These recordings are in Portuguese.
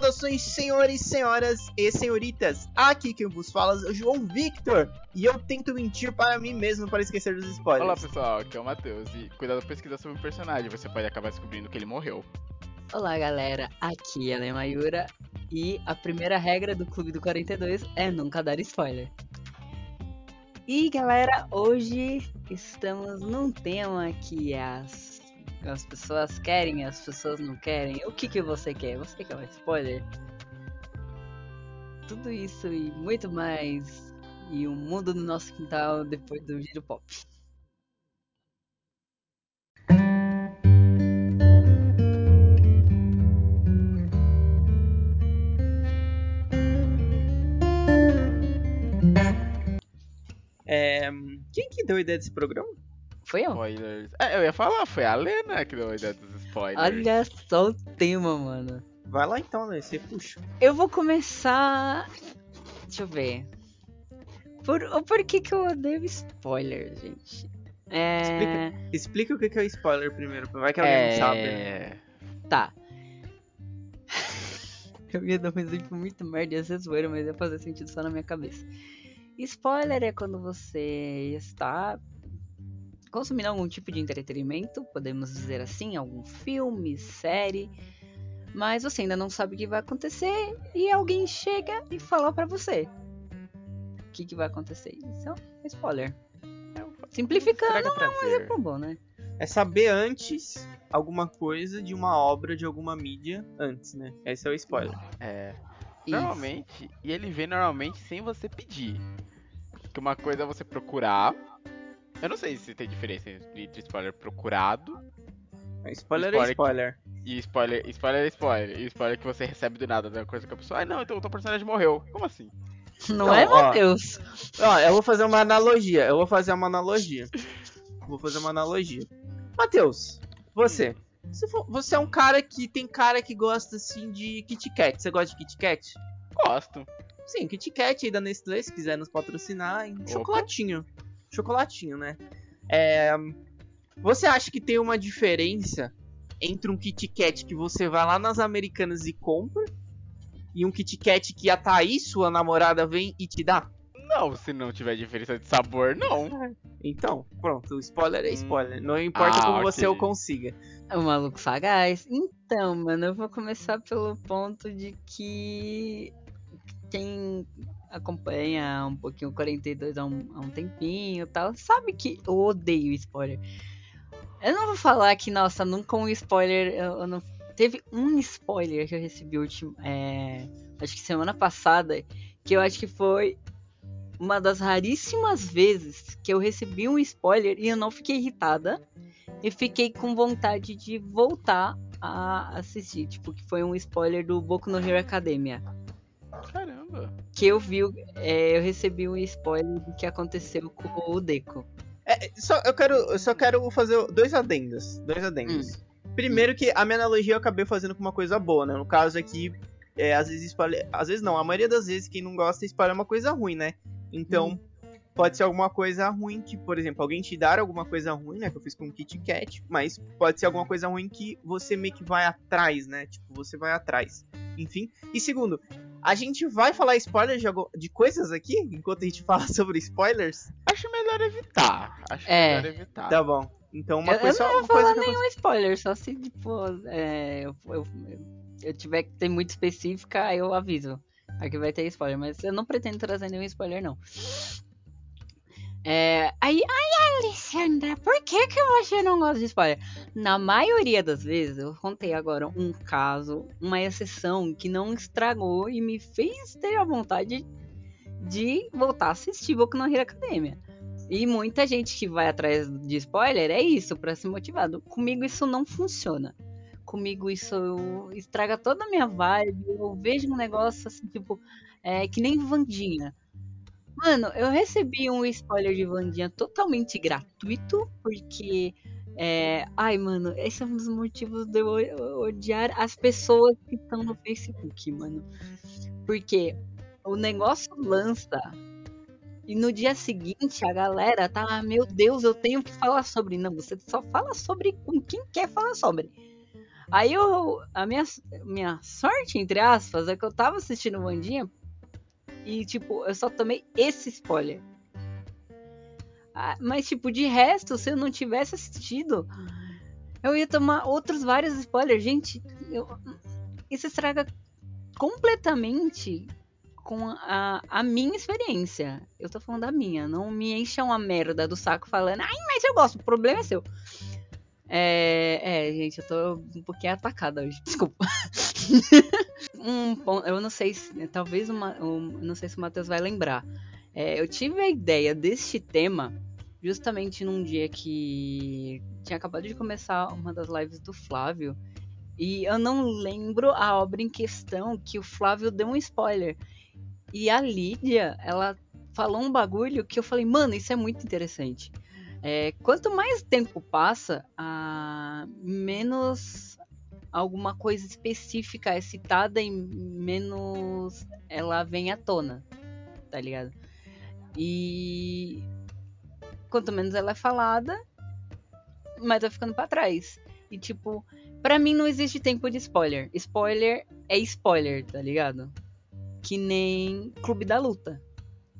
Saudações, senhores, senhoras e senhoritas. Aqui quem vos fala é o João Victor. E eu tento mentir para mim mesmo para esquecer dos spoilers. Olá pessoal, aqui é o Matheus. E cuidado pesquisar sobre o personagem, você pode acabar descobrindo que ele morreu. Olá galera, aqui é a Mayura. E a primeira regra do Clube do 42 é nunca dar spoiler. E galera, hoje estamos num tema que as as pessoas querem, as pessoas não querem. O que, que você quer? Você quer um spoiler? Tudo isso e muito mais. E o um mundo no nosso quintal depois do giro pop. É, quem que deu a ideia desse programa? Foi eu. Spoilers. É, eu ia falar, foi a Lena que deu a ideia dos spoilers. Olha só o tema, mano. Vai lá então, né? Você puxa. Eu vou começar. Deixa eu ver. Por, por que, que eu odeio spoiler, gente? É... Explica, explica o que é o spoiler primeiro, vai que alguém é... não sabe. Tá. Eu ia dar um exemplo muito merda, ia ser zoeira, mas ia fazer sentido só na minha cabeça. Spoiler é quando você está consumindo algum tipo de entretenimento, podemos dizer assim, algum filme, série, mas você ainda não sabe o que vai acontecer e alguém chega e fala para você o que, que vai acontecer. Isso é um spoiler. Simplificando, não é um exemplo bom, né? É saber antes alguma coisa de uma obra, de alguma mídia antes, né? Esse é o spoiler. É. Normalmente, Isso. e ele vem normalmente sem você pedir. Porque uma coisa é você procurar eu não sei se tem diferença entre spoiler procurado. Spoiler, é spoiler é spoiler. E spoiler, spoiler é spoiler. E spoiler que você recebe do nada da coisa que a pessoa. Ah, não, então o teu personagem morreu. Como assim? Não, não é, Matheus? Ó, eu vou fazer uma analogia. Eu vou fazer uma analogia. Vou fazer uma analogia. Matheus, você. Você, for, você é um cara que tem cara que gosta assim de Kit Kat. Você gosta de Kit Kat? Gosto. Sim, Kit Kat aí da Nestlé, se quiser nos patrocinar, em chocolatinho chocolatinho, né? É, você acha que tem uma diferença entre um Kit Kat que você vai lá nas Americanas e compra e um Kit Kat que a Thaís, sua namorada, vem e te dá? Não, se não tiver diferença de sabor, não. Então, pronto, spoiler é spoiler. Não importa ah, como okay. você o consiga. É um maluco sagaz. Então, mano, eu vou começar pelo ponto de que quem acompanha um pouquinho o 42 há um, há um tempinho e tal, sabe que eu odeio spoiler. Eu não vou falar que, nossa, nunca um spoiler. Eu, eu não... Teve um spoiler que eu recebi último, é, acho que semana passada, que eu acho que foi uma das raríssimas vezes que eu recebi um spoiler e eu não fiquei irritada e fiquei com vontade de voltar a assistir. Tipo, que foi um spoiler do Boku no Hero Academia. Que eu vi, é, eu recebi um spoiler do que aconteceu com o Deco. É, só, eu, quero, eu só quero fazer dois adendos. Dois adendos. Hum. Primeiro que a minha analogia eu acabei fazendo com uma coisa boa, né? No caso aqui, é, às vezes spoiler, Às vezes não, a maioria das vezes quem não gosta spoiler é uma coisa ruim, né? Então, hum. pode ser alguma coisa ruim que, por exemplo, alguém te dar alguma coisa ruim, né? Que eu fiz com o Kit Kat, mas pode ser alguma coisa ruim que você meio que vai atrás, né? Tipo, você vai atrás. Enfim. E segundo, a gente vai falar spoilers de, de, coisas aqui, enquanto a gente fala sobre spoilers? Acho melhor evitar. Acho é. melhor evitar. Tá bom. Então uma eu, coisa. Eu não vou falar nenhum spoiler, só se tipo. É, eu, eu, eu, tiver que ter muito específica, eu aviso. Aqui vai ter spoiler, mas eu não pretendo trazer nenhum spoiler, não. É, aí, ai, Alessandra, por que, que você não gosta de spoiler? Na maioria das vezes, eu contei agora um caso, uma exceção que não estragou e me fez ter a vontade de voltar a assistir Boku no Hero Academia. E muita gente que vai atrás de spoiler é isso, para ser motivado. Comigo isso não funciona. Comigo isso estraga toda a minha vibe. Eu vejo um negócio assim, tipo, é, que nem Vandinha. Mano, eu recebi um spoiler de Vandinha totalmente gratuito, porque. É... Ai, mano, esse é um dos motivos de eu odiar as pessoas que estão no Facebook, mano. Porque o negócio lança e no dia seguinte a galera tá, ah, meu Deus, eu tenho que falar sobre. Não, você só fala sobre com quem quer falar sobre. Aí eu. A minha, minha sorte, entre aspas, é que eu tava assistindo o Wandinha e, tipo, eu só tomei esse spoiler. Ah, mas, tipo, de resto, se eu não tivesse assistido, eu ia tomar outros vários spoilers. Gente, eu, isso estraga completamente com a, a minha experiência. Eu tô falando da minha. Não me encha uma merda do saco falando, ai, mas eu gosto, o problema é seu. É, é, gente, eu tô um pouquinho atacada hoje, desculpa. Um ponto, eu não sei se, talvez uma, um, não sei se o Matheus vai lembrar. É, eu tive a ideia deste tema justamente num dia que tinha acabado de começar uma das lives do Flávio. E eu não lembro a obra em questão que o Flávio deu um spoiler. E a Lídia, ela falou um bagulho que eu falei, mano, isso é muito interessante. É, quanto mais tempo passa, a menos alguma coisa específica é citada e menos ela vem à tona, tá ligado? E quanto menos ela é falada, mais vai ficando para trás. E tipo, para mim não existe tempo de spoiler. Spoiler é spoiler, tá ligado? Que nem Clube da Luta.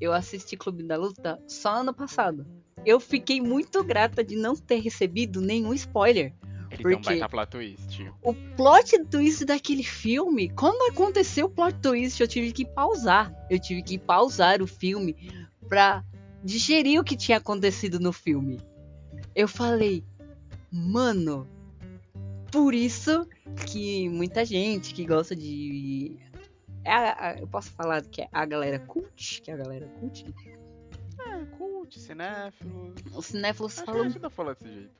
Eu assisti Clube da Luta só ano passado eu fiquei muito grata de não ter recebido nenhum spoiler. Ele porque deu um baita plot twist. O plot twist daquele filme, quando aconteceu o plot twist, eu tive que pausar. Eu tive que pausar o filme pra digerir o que tinha acontecido no filme. Eu falei, mano, por isso que muita gente que gosta de. É a, a, eu posso falar que é a galera cult, que é a galera cult, é, cult, cinéfilos. Os cinéfilos Acho falam. Que falar desse jeito.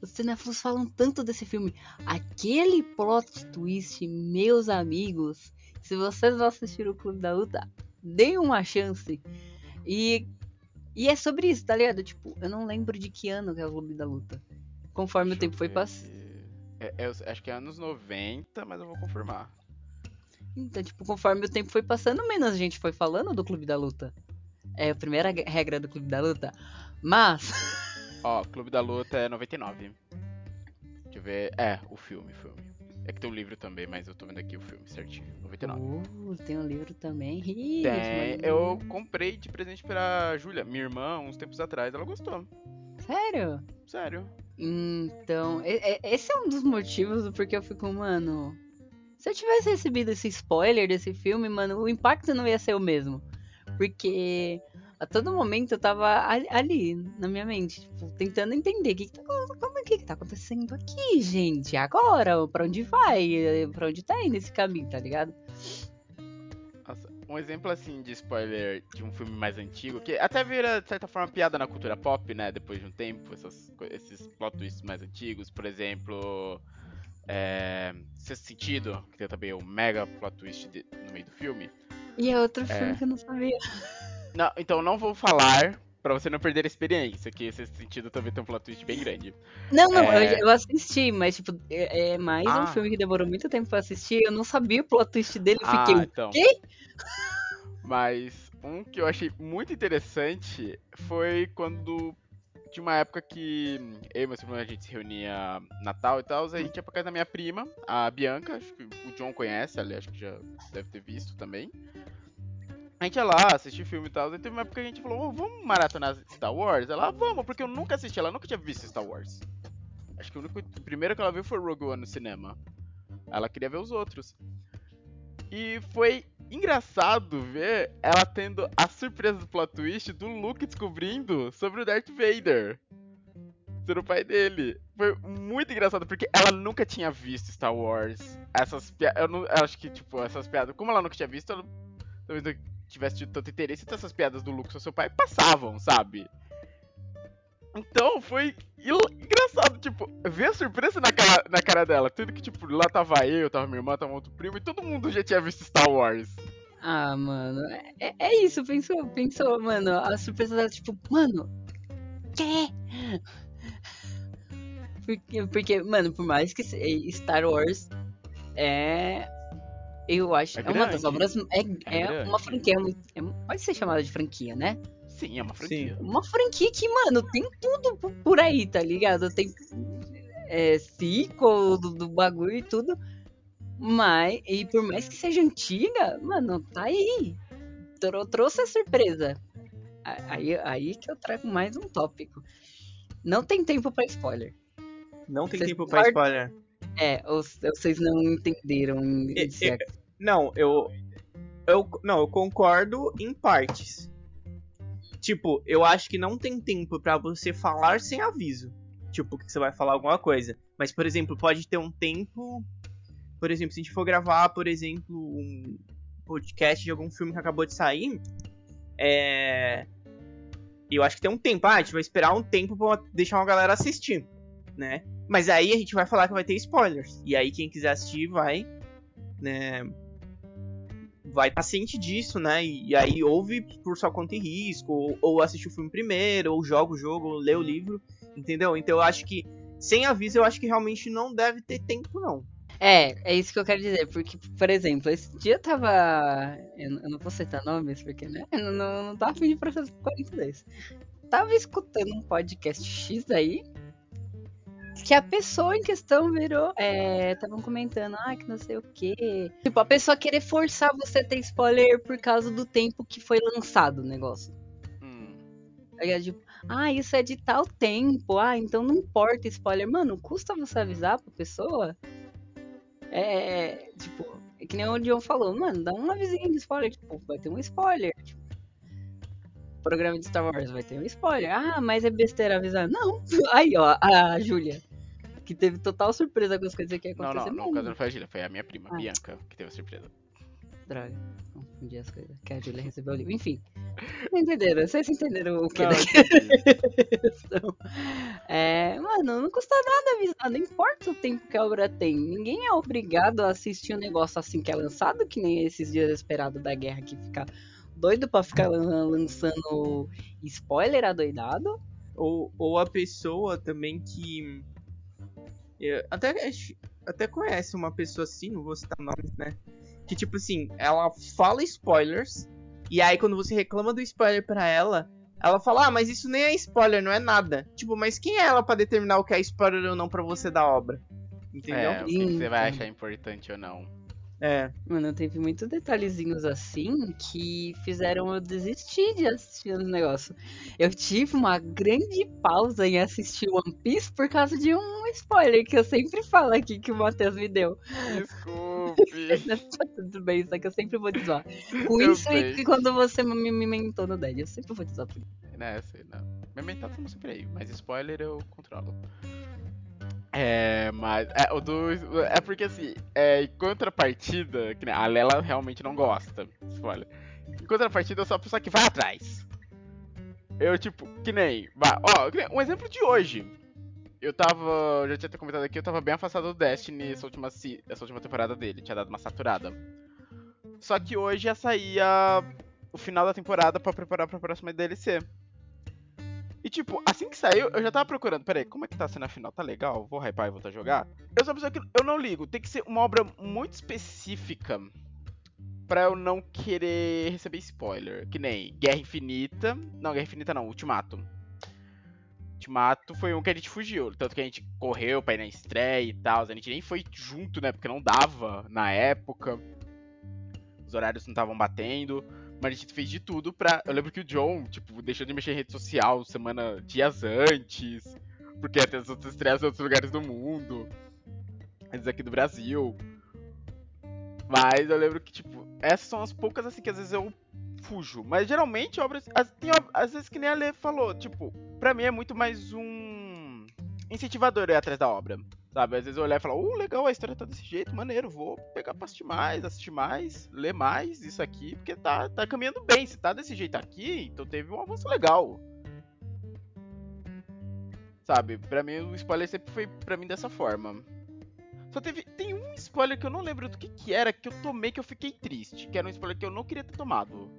Os cinéfilos falam tanto desse filme. Aquele plot twist, meus amigos. Se vocês vão assistir o Clube da Luta, deem uma chance. E, e é sobre isso, tá ligado? Tipo, eu não lembro de que ano que é o Clube da Luta. Conforme Deixa o tempo foi passando. É, é, acho que é anos 90, mas eu vou confirmar. Então, tipo, conforme o tempo foi passando, menos gente foi falando do Clube da Luta. É a primeira regra do Clube da Luta. Mas. Ó, Clube da Luta é 99. Deixa eu ver. É, o filme, filme. É que tem um livro também, mas eu tô vendo aqui o filme certinho. 99. Uh, tem um livro também. Ih, tem. Eu comprei de presente pra Júlia, minha irmã, uns tempos atrás. Ela gostou. Sério? Sério. Então, esse é um dos motivos porque eu fico, mano. Se eu tivesse recebido esse spoiler desse filme, mano, o impacto não ia ser o mesmo. Porque a todo momento eu tava ali, na minha mente, tipo, tentando entender o que, que, tá, como, que, que tá acontecendo aqui, gente. Agora, pra onde vai? Pra onde tá indo esse caminho, tá ligado? Nossa, um exemplo assim de spoiler de um filme mais antigo, que até vira, de certa forma, piada na cultura pop, né? Depois de um tempo, essas, esses plot twists mais antigos, por exemplo. É, Sexto Sentido, que tem também o mega plot twist de, no meio do filme. E é outro filme é... que eu não sabia. Não, então não vou falar pra você não perder a experiência, que esse sentido também tem um plot twist bem grande. Não, não, é... eu, assisti, mas tipo, é, é mais ah. um filme que demorou muito tempo pra assistir, eu não sabia o plot twist dele, eu fiquei, ah, então. quê? Mas um que eu achei muito interessante foi quando tinha uma época que eu e meu irmão a gente se reunia Natal e tal, a gente ia pra casa da minha prima, a Bianca, acho que o John conhece, ali acho que já deve ter visto também. A gente ia lá, assistir filme e tal, e teve uma época que a gente falou, oh, vamos maratonar Star Wars? Ela, vamos, porque eu nunca assisti, ela nunca tinha visto Star Wars. Acho que o, único, primeiro que ela viu foi Rogue One no cinema. Ela queria ver os outros. E foi engraçado ver ela tendo a surpresa do plot twist do Luke descobrindo sobre o Darth Vader. Ser o pai dele. Foi muito engraçado, porque ela nunca tinha visto Star Wars. Essas piadas. Eu, eu acho que, tipo, essas piadas. Como ela nunca tinha visto, ela tivesse tido tanto interesse, então essas piadas do Luke sobre seu pai passavam, sabe? Então foi engraçado, tipo, ver a surpresa na cara, na cara dela. Tudo que, tipo, lá tava eu, tava minha irmã, tava outro primo, e todo mundo já tinha visto Star Wars. Ah, mano, é, é isso, pensou, pensou, mano, a surpresa dela, tipo, mano, quê? Porque, porque, mano, por mais que Star Wars é. Eu acho. É, é uma das obras. É, é, é uma franquia. É, pode ser chamada de franquia, né? Sim, é uma franquia. Sim. Uma franquia que, mano, tem tudo por aí, tá ligado? Tem. é, sequel do, do bagulho e tudo. Mas, e por mais que seja antiga, mano, tá aí. Trou- trouxe a surpresa. Aí, aí que eu trago mais um tópico. Não tem tempo pra spoiler. Não tem Vocês tempo pra concordam? spoiler. É, ou, ou vocês não entenderam. em- Não, eu. Eu, não, eu concordo em partes. Tipo, eu acho que não tem tempo pra você falar sem aviso. Tipo, que você vai falar alguma coisa. Mas, por exemplo, pode ter um tempo. Por exemplo, se a gente for gravar, por exemplo, um podcast de algum filme que acabou de sair. É. Eu acho que tem um tempo. Ah, a gente vai esperar um tempo pra deixar uma galera assistir, né? Mas aí a gente vai falar que vai ter spoilers. E aí quem quiser assistir vai, né? Vai estar ciente disso, né? E, e aí ouve por sua conta e risco, ou, ou assiste o filme primeiro, ou joga o jogo, ou lê o livro, entendeu? Então eu acho que sem aviso eu acho que realmente não deve ter tempo, não. É, é isso que eu quero dizer, porque, por exemplo, esse dia eu tava. Eu, não- eu não vou citar nomes, porque, né? Eu não, não, não tava pedindo processo por 42. Tava escutando um podcast X aí. Que a pessoa em questão virou. Estavam comentando, ah, que não sei o quê. Tipo, a pessoa querer forçar você a ter spoiler por causa do tempo que foi lançado o negócio. Hum. Aí é tipo, ah, isso é de tal tempo, ah, então não importa spoiler. Mano, custa você avisar pra pessoa? É, tipo, é que nem o John falou, mano, dá um avisinho de spoiler, tipo, vai ter um spoiler. Tipo, programa de Star Wars vai ter um spoiler. Ah, mas é besteira avisar. Não, aí ó, a Júlia, que teve total surpresa com as coisas que ia Não, acontecer. não, no caso não foi a Gília, foi a minha prima, Ah. Bianca, que teve a surpresa. Droga, confundi as coisas. Que a Júlia recebeu o livro. Enfim, vocês entenderam, vocês entenderam o que Não, questão. É, mano, não custa nada avisar, não importa o tempo que a obra tem. Ninguém é obrigado a assistir um negócio assim que é lançado, que nem esses dias esperados da guerra que fica doido pra ficar lan- lançando spoiler adoidado. Ou, ou a pessoa também que. Eu até, até conhece uma pessoa assim, não vou citar nomes, né? Que tipo assim, ela fala spoilers, e aí quando você reclama do spoiler pra ela, ela fala, ah, mas isso nem é spoiler, não é nada. Tipo, mas quem é ela pra determinar o que é spoiler ou não pra você da obra? Entendeu? É, o que, que você vai achar importante ou não. É. Mano, teve muitos detalhezinhos assim que fizeram eu desistir de assistir os negócios. Eu tive uma grande pausa em assistir One Piece por causa de um spoiler que eu sempre falo aqui que o Matheus me deu. Desculpe. Tá Tudo bem, só que eu sempre vou deszoar. Com Eu isso sei. e que quando você me, me mentou no Dead, eu sempre vou deszoar por isso. né, sei não. Mental tá sempre aí, mas spoiler eu controlo. É, mas. É, o do. É porque assim, é, em contrapartida, que nem- a Lela realmente não gosta. Spoiler. Em contrapartida, eu sou a pessoa que vai atrás. Eu, tipo, que nem. Ó, um exemplo de hoje. Eu tava. Eu já tinha comentado aqui, eu tava bem afastado do Destiny essa última, essa última temporada dele. Tinha dado uma saturada. Só que hoje ia sair a- o final da temporada pra preparar pra próxima DLC. E tipo, assim que saiu, eu já tava procurando, peraí, como é que tá sendo a final? Tá legal? Vou hypar e voltar a jogar? Eu sou uma pessoa que eu não ligo, tem que ser uma obra muito específica pra eu não querer receber spoiler. Que nem Guerra Infinita. Não, Guerra Infinita não, Ultimato. Ultimato foi um que a gente fugiu. Tanto que a gente correu pra ir na estreia e tal. A gente nem foi junto, né? Porque não dava na época. Os horários não estavam batendo. Mas a gente fez de tudo pra. Eu lembro que o John, tipo, deixou de mexer em rede social semana, dias antes. Porque ter as outras estreias em outros lugares do mundo. Antes aqui do Brasil. Mas eu lembro que, tipo, essas são as poucas assim que às vezes eu fujo. Mas geralmente obras. As, tem, às vezes que nem a Lê falou, tipo, pra mim é muito mais um incentivador ir atrás da obra. Sabe? Às vezes eu olhar e falar, uh, legal, a história tá desse jeito, maneiro, vou pegar pra assistir mais, assistir mais, ler mais isso aqui, porque tá, tá caminhando bem. Se tá desse jeito aqui, então teve um avanço legal. Sabe? Pra mim o spoiler sempre foi pra mim dessa forma. Só teve. Tem um spoiler que eu não lembro do que, que era, que eu tomei que eu fiquei triste. Que era um spoiler que eu não queria ter tomado.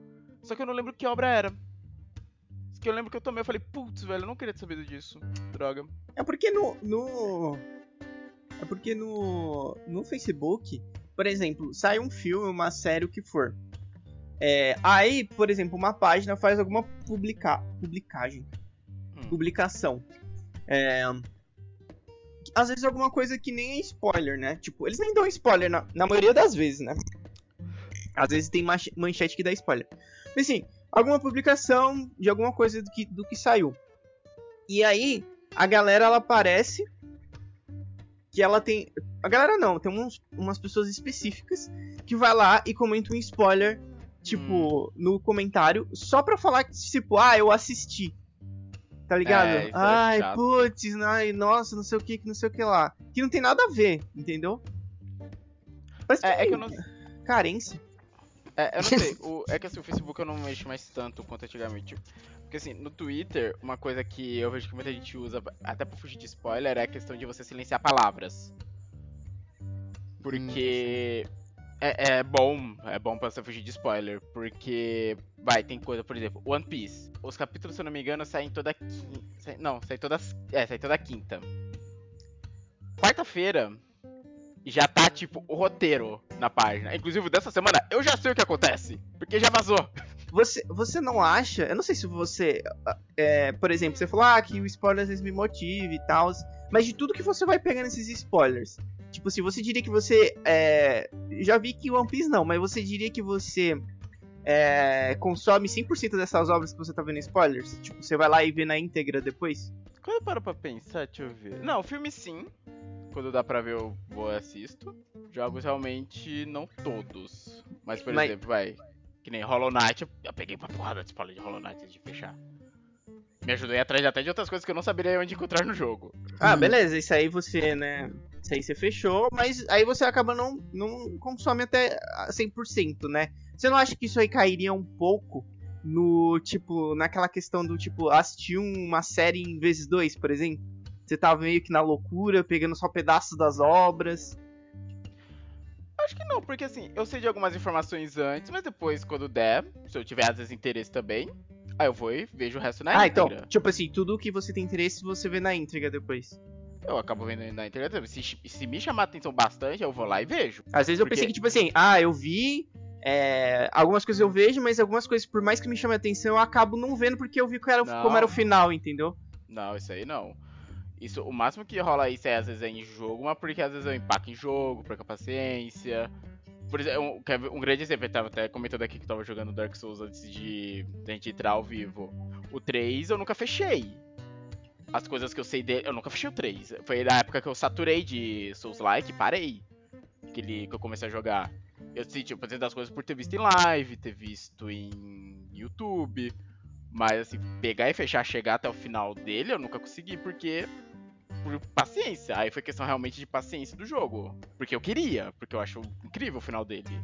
Só que eu não lembro que obra era. Que eu lembro que eu tomei, eu falei, putz, velho, eu não queria ter sabido disso. Droga. É porque no. no... É porque no. No Facebook, por exemplo, sai um filme, uma série, o que for. É, aí, por exemplo, uma página faz alguma publica... publicagem. Hum. Publicação. É, às vezes alguma coisa que nem é spoiler, né? Tipo, eles nem dão spoiler na, na maioria das vezes, né? Às vezes tem manche- manchete que dá spoiler. Mas assim, alguma publicação de alguma coisa do que, do que saiu. E aí, a galera ela aparece que ela tem. A galera não, tem uns, umas pessoas específicas que vai lá e comenta um spoiler, tipo, no comentário, só pra falar que, tipo, ah, eu assisti. Tá ligado? É, é ai, chato. putz, ai, nossa, não sei o que, que não sei o que lá. Que não tem nada a ver, entendeu? Parece É, é que eu não, Carência. é, eu não sei. O, é que assim, o Facebook eu não mexo mais tanto quanto antigamente. Porque assim, no Twitter, uma coisa que eu vejo que muita gente usa, até pra fugir de spoiler, é a questão de você silenciar palavras. Porque é, é bom, é bom pra você fugir de spoiler. Porque, vai, tem coisa, por exemplo, One Piece. Os capítulos, se eu não me engano, saem toda quinta. Não, saem toda. É, saem toda quinta. Quarta-feira já tá, tipo, o roteiro na página. Inclusive, dessa semana eu já sei o que acontece. Porque já vazou. Você, você não acha? Eu não sei se você. é, por exemplo, você falou ah, que o spoiler às vezes me motiva e tal. Mas de tudo que você vai pegar nesses spoilers. Tipo, se você diria que você. É, já vi que One Piece não, mas você diria que você. é, consome 100% dessas obras que você tá vendo spoilers? Tipo, você vai lá e vê na íntegra depois? Quando eu paro pra pensar, deixa eu ver. Não, filme sim. Quando dá pra ver, eu vou assisto. Jogos realmente não todos. Mas, por Mas- exemplo, vai. Que nem Hollow Knight, eu- peguei pra porrada de spoiler de Hollow Knight antes de fechar. Me ajudou a ir atrás até de outras coisas que eu não saberia onde encontrar no jogo. Ah, beleza, isso aí você, né? Isso aí você fechou, mas aí você acaba não, não consome até a 100%, né? Você não acha que isso aí cairia um pouco no, tipo, naquela questão do, tipo, assistir uma série em vezes dois, por exemplo? Você tava meio que na loucura, pegando só pedaços das obras. Acho que não, porque assim, eu sei de algumas informações antes, mas depois, quando der, se eu tiver às vezes interesse também, aí eu vou e vejo o resto na ah, então, íntegra. tipo assim, tudo que você tem interesse você vê na íntegra depois. Eu acabo vendo na internet. Se, se me chamar a atenção bastante, eu vou lá e vejo. Às vezes eu Porque- pensei que, tipo assim, ah, eu vi. é, algumas coisas eu vejo, mas algumas coisas, por mais que me chame a atenção, eu acabo não vendo porque eu vi era, como era o final, entendeu? Não, isso aí não. Isso, o máximo que rola isso é às vezes é em jogo, mas porque às vezes eu empaco em jogo, perco a paciência. Por exemplo, um, um grande exemplo, eu tava até comentando aqui que eu tava jogando Dark Souls antes de, de a gente entrar ao vivo. O 3 eu nunca fechei. As coisas que eu sei dele, eu nunca fechei o 3. Foi na época que eu saturei de Souls-like e parei. Que, ele, que eu comecei a jogar. Eu sei, tipo, fazer das coisas por ter visto em live, ter visto em YouTube. Mas assim, pegar e fechar, chegar até o final dele, eu nunca consegui, porque. Por paciência. Aí foi questão realmente de paciência do jogo. Porque eu queria, porque eu acho incrível o final dele.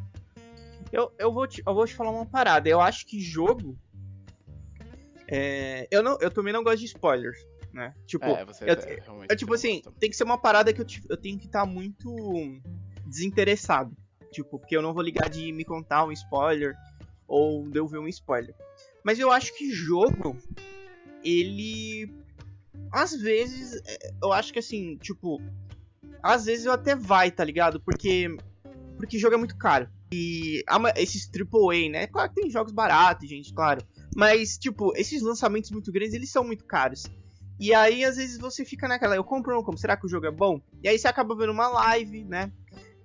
Eu, eu, vou te, eu vou te falar uma parada. Eu acho que jogo. é, eu, não, eu também não gosto de spoilers, né? Tipo, é, você eu- é, realmente é tipo assim, gosta. tem que ser uma parada que eu, eu tenho que estar muito desinteressado. Tipo, porque eu não vou ligar de me contar um spoiler ou de eu ver um spoiler. Mas eu acho que jogo, ele. Às vezes, é, eu acho que assim, tipo. Às vezes eu até vai, tá ligado? Porque. Porque jogo é muito caro. E esses AAA, né? Claro que tem jogos baratos, gente, claro. Mas, tipo, esses lançamentos muito grandes, eles são muito caros. E aí, às vezes, você fica naquela, eu compro ou não compro? Será que o jogo é bom? E aí você acaba vendo uma live, né?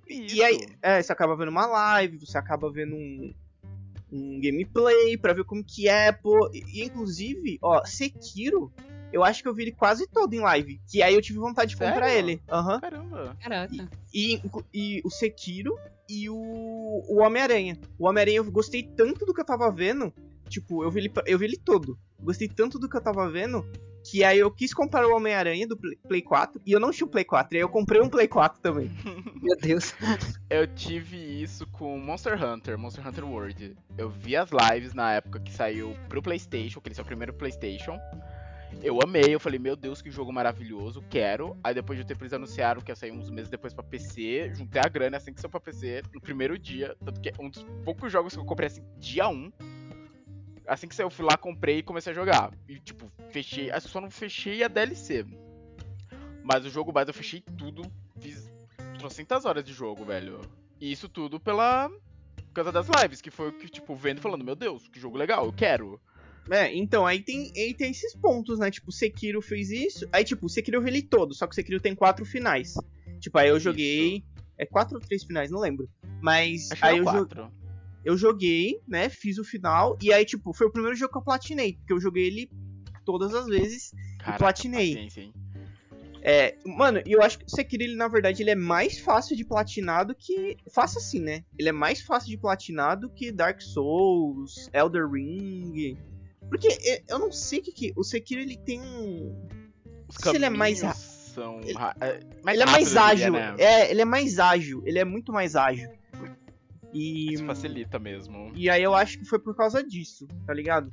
E aí, é, você acaba vendo uma live, você acaba vendo um, um gameplay pra ver como que é, pô. E, inclusive, ó, Sekiro, eu acho que eu vi ele quase todo em live. Que aí eu tive vontade de comprar Sério? ele. Aham. Caramba. Caraca. E, inclu- e o Sekiro e o, o Homem-Aranha. O Homem-Aranha eu gostei tanto do que eu tava vendo. Tipo, eu vi ele, eu vi ele todo. Gostei tanto do que eu tava vendo. Que aí eu quis comprar o Homem-Aranha do Play, Play 4. E eu não tinha o Play 4. E aí eu comprei um Play 4 também. Meu Deus. Eu tive isso com Monster Hunter, Monster Hunter World. Eu vi as lives na época que saiu pro PlayStation, que ele saiu o primeiro PlayStation. Eu amei, eu falei, meu Deus, que jogo maravilhoso, quero. Aí depois de tempo eles anunciaram que ia sair uns meses depois pra PC, juntei a grana assim que saiu pra PC no primeiro dia. Tanto que é um dos poucos jogos que eu comprei assim, dia 1. Assim que saiu, eu fui lá, comprei e comecei a jogar. E tipo, fechei. Que só não fechei a DLC. Mas o jogo base eu fechei tudo, fiz trocentas horas de jogo, velho. E isso tudo pela. Por causa das lives, que foi o que, tipo, vendo e falando, meu Deus, que jogo legal, eu quero. É, então, aí tem, aí tem esses pontos, né? Tipo, o Sekiro fez isso. Aí, tipo, o Sekiro eu vi ele todo, só que o Sekiro tem quatro finais. Tipo, aí eu joguei. É quatro ou três finais, não lembro. Mas Acho que aí eu, jo- quatro. eu joguei, né? Fiz o final. E aí, tipo, foi o primeiro jogo que eu platinei. Porque eu joguei ele todas as vezes. Caraca, platinei. paciência, hein? É, mano, e eu acho que o Sekiro, ele, na verdade, ele é mais fácil de platinar do que. Fácil assim, né? Ele é mais fácil de platinar do que Dark Souls, Elder Ring. Porque é, eu não sei o que, que. O Sekiro ele tem um. Os Se ele é mais são ra- é, ele é mais ágil. diria, né? É, ele é mais ágil. Ele é muito mais ágil. E. Isso facilita mesmo. E aí eu acho que foi por causa disso, tá ligado?